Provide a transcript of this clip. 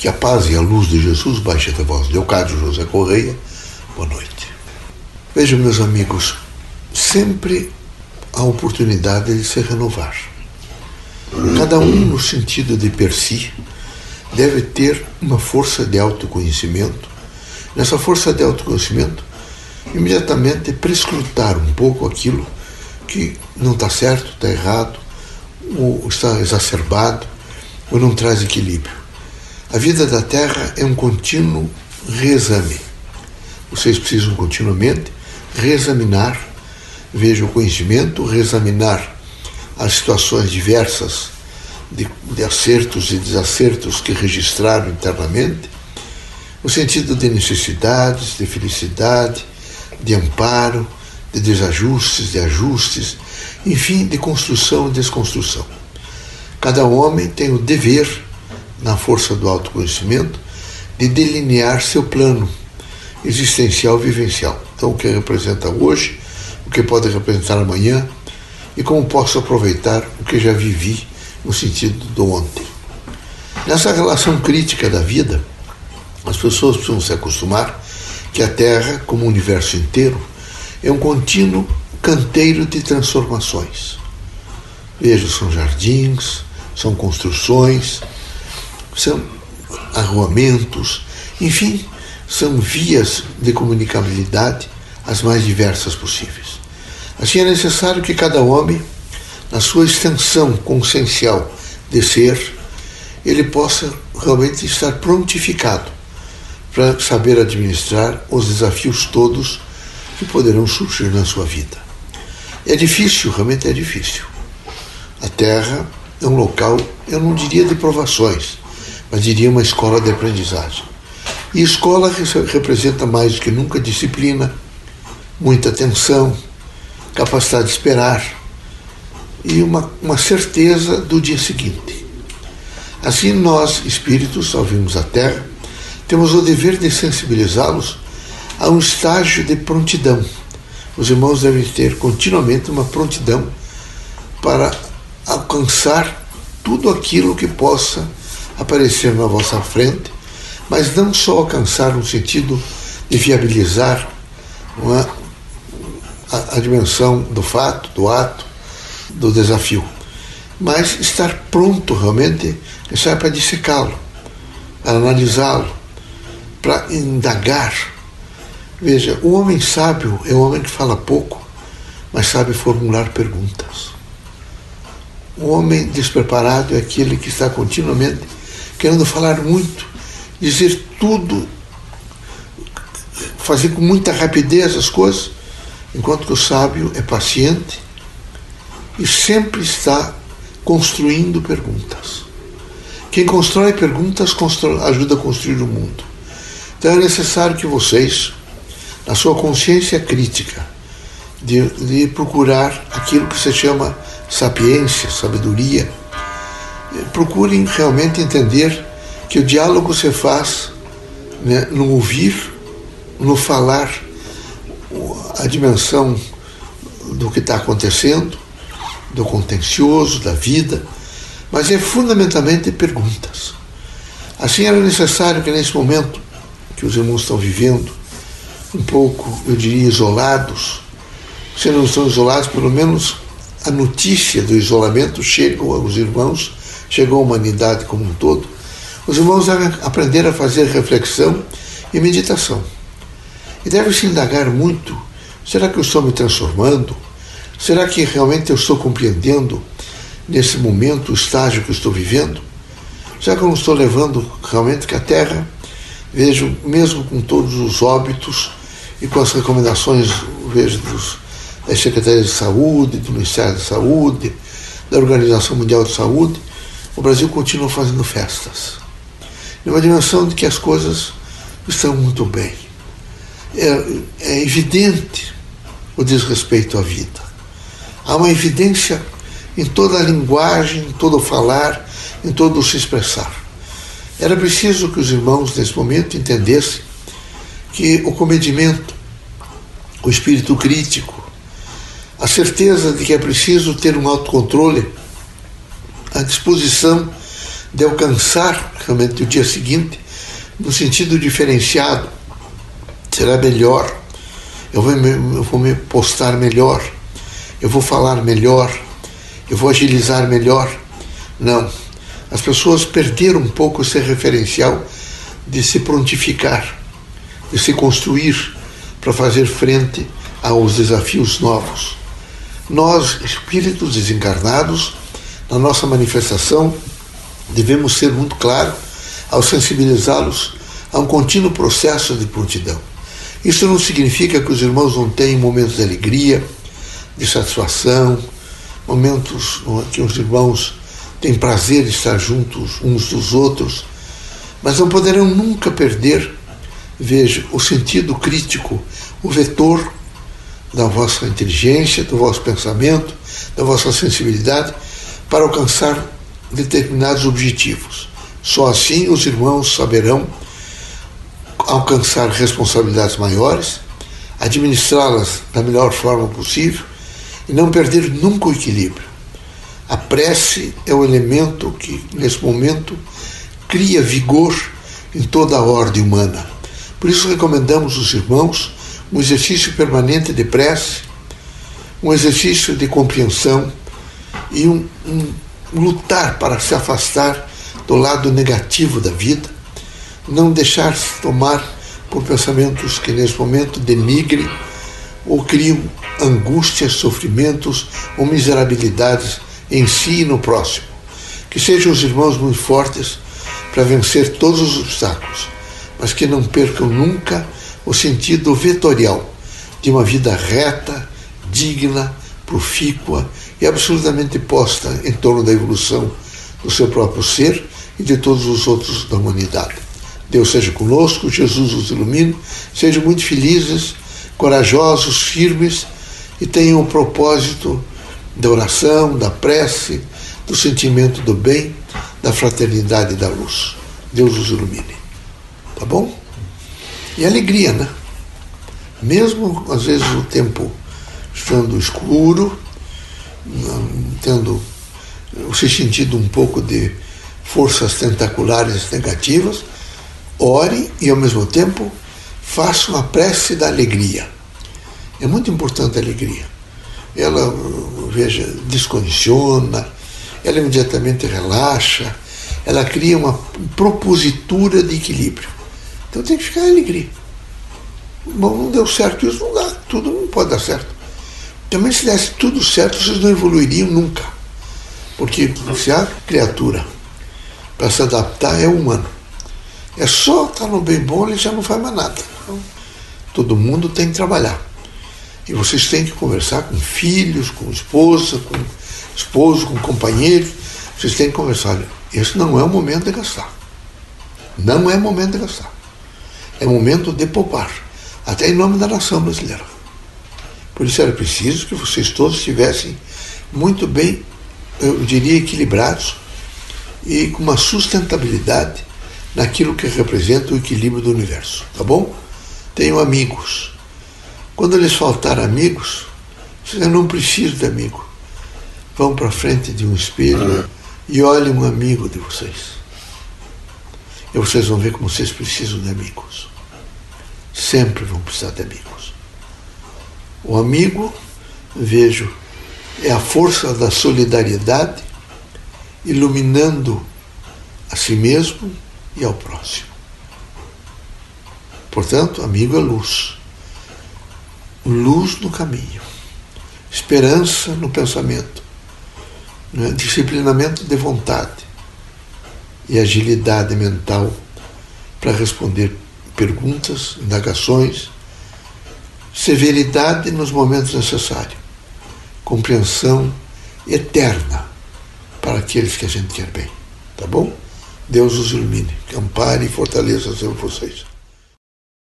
Que a paz e a luz de Jesus baixe até vós. Leocádio José Correia, boa noite. Vejam, meus amigos, sempre há oportunidade de se renovar. Cada um, no sentido de per si, deve ter uma força de autoconhecimento. Nessa força de autoconhecimento, imediatamente prescrutar um pouco aquilo que não está certo, está errado, ou está exacerbado, ou não traz equilíbrio. A vida da Terra é um contínuo reexame. Vocês precisam continuamente reexaminar, veja o conhecimento, reexaminar as situações diversas de, de acertos e desacertos que registraram internamente, no sentido de necessidades, de felicidade, de amparo, de desajustes, de ajustes, enfim, de construção e desconstrução. Cada homem tem o dever na força do autoconhecimento, de delinear seu plano existencial vivencial. Então, o que representa hoje, o que pode representar amanhã e como posso aproveitar o que já vivi no sentido do ontem. Nessa relação crítica da vida, as pessoas precisam se acostumar que a Terra, como o universo inteiro, é um contínuo canteiro de transformações. Veja, são jardins, são construções, são arruamentos, enfim, são vias de comunicabilidade as mais diversas possíveis. Assim é necessário que cada homem, na sua extensão consciencial de ser, ele possa realmente estar prontificado para saber administrar os desafios todos que poderão surgir na sua vida. É difícil, realmente é difícil. A Terra é um local, eu não diria de provações, mas diria uma escola de aprendizagem. E escola representa mais do que nunca disciplina, muita atenção, capacidade de esperar e uma, uma certeza do dia seguinte. Assim, nós, espíritos, ao virmos a Terra, temos o dever de sensibilizá-los a um estágio de prontidão. Os irmãos devem ter continuamente uma prontidão para alcançar tudo aquilo que possa aparecer na vossa frente, mas não só alcançar no sentido de viabilizar é, a, a dimensão do fato, do ato, do desafio, mas estar pronto realmente é para dissecá-lo, para analisá-lo, para indagar. Veja, o homem sábio é o homem que fala pouco, mas sabe formular perguntas. O homem despreparado é aquele que está continuamente querendo falar muito, dizer tudo, fazer com muita rapidez as coisas, enquanto que o sábio é paciente e sempre está construindo perguntas. Quem constrói perguntas constrói, ajuda a construir o mundo. Então é necessário que vocês, na sua consciência crítica, de, de procurar aquilo que se chama sapiência, sabedoria, procurem realmente entender que o diálogo se faz né, no ouvir, no falar a dimensão do que está acontecendo, do contencioso, da vida, mas é fundamentalmente perguntas. Assim era necessário que nesse momento que os irmãos estão vivendo, um pouco, eu diria, isolados, se não estão isolados, pelo menos a notícia do isolamento chega aos irmãos chegou à humanidade como um todo, os irmãos devem aprender a fazer reflexão e meditação. E devem se indagar muito: será que eu estou me transformando? Será que realmente eu estou compreendendo nesse momento o estágio que eu estou vivendo? Será que eu não estou levando realmente que a Terra, vejo, mesmo com todos os óbitos e com as recomendações, vejo, dos, das Secretarias de Saúde, do Ministério da Saúde, da Organização Mundial de Saúde, o Brasil continua fazendo festas. Numa dimensão de que as coisas estão muito bem. É, é evidente o desrespeito à vida. Há uma evidência em toda a linguagem, em todo o falar, em todo o se expressar. Era preciso que os irmãos, nesse momento, entendessem que o comedimento, o espírito crítico, a certeza de que é preciso ter um autocontrole a disposição de alcançar somente o dia seguinte, no sentido diferenciado. Será melhor, eu vou, me, eu vou me postar melhor, eu vou falar melhor, eu vou agilizar melhor. Não. As pessoas perderam um pouco esse referencial de se prontificar, de se construir para fazer frente aos desafios novos. Nós, espíritos desencarnados, na nossa manifestação, devemos ser muito claros ao sensibilizá-los a um contínuo processo de prontidão. Isso não significa que os irmãos não tenham momentos de alegria, de satisfação, momentos que os irmãos têm prazer de estar juntos uns dos outros, mas não poderão nunca perder, veja, o sentido crítico, o vetor da vossa inteligência, do vosso pensamento, da vossa sensibilidade para alcançar determinados objetivos. Só assim os irmãos saberão alcançar responsabilidades maiores, administrá-las da melhor forma possível e não perder nunca o equilíbrio. A prece é o elemento que, nesse momento, cria vigor em toda a ordem humana. Por isso, recomendamos aos irmãos um exercício permanente de prece, um exercício de compreensão e um, um lutar para se afastar do lado negativo da vida, não deixar-se tomar por pensamentos que nesse momento denigrem ou criam angústias, sofrimentos ou miserabilidades em si e no próximo. Que sejam os irmãos muito fortes para vencer todos os obstáculos, mas que não percam nunca o sentido vetorial de uma vida reta, digna, profícua e absolutamente posta em torno da evolução do seu próprio ser e de todos os outros da humanidade. Deus seja conosco, Jesus os ilumine, sejam muito felizes, corajosos, firmes e tenham o propósito da oração, da prece, do sentimento do bem, da fraternidade e da luz. Deus os ilumine. Tá bom? E alegria, né? Mesmo às vezes o tempo estando escuro, tendo se sentindo um pouco de forças tentaculares negativas, ore e ao mesmo tempo faça uma prece da alegria. É muito importante a alegria. Ela, veja, descondiciona, ela imediatamente relaxa, ela cria uma propositura de equilíbrio. Então tem que ficar alegria. Bom, não deu certo isso, não dá, tudo não pode dar certo. Também se desse tudo certo, vocês não evoluiriam nunca. Porque se a criatura para se adaptar é humano. É só estar no bem bom, ele já não faz mais nada. Então, todo mundo tem que trabalhar. E vocês têm que conversar com filhos, com esposa, com esposo, com companheiro. Vocês têm que conversar. Olha, esse não é o momento de gastar. Não é momento de gastar. É momento de poupar. Até em nome da nação brasileira. Por isso era preciso que vocês todos estivessem muito bem, eu diria, equilibrados e com uma sustentabilidade naquilo que representa o equilíbrio do universo. Tá bom? Tenho amigos. Quando lhes faltar amigos, vocês não precisam de amigo. Vão para frente de um espelho e olhem um amigo de vocês. E vocês vão ver como vocês precisam de amigos. Sempre vão precisar de amigos. O amigo, vejo, é a força da solidariedade iluminando a si mesmo e ao próximo. Portanto, amigo é luz. Luz no caminho, esperança no pensamento, né? disciplinamento de vontade e agilidade mental para responder perguntas, indagações severidade nos momentos necessários, compreensão eterna para aqueles que a gente quer bem. Tá bom? Deus os ilumine, ampare e fortaleça sempre vocês.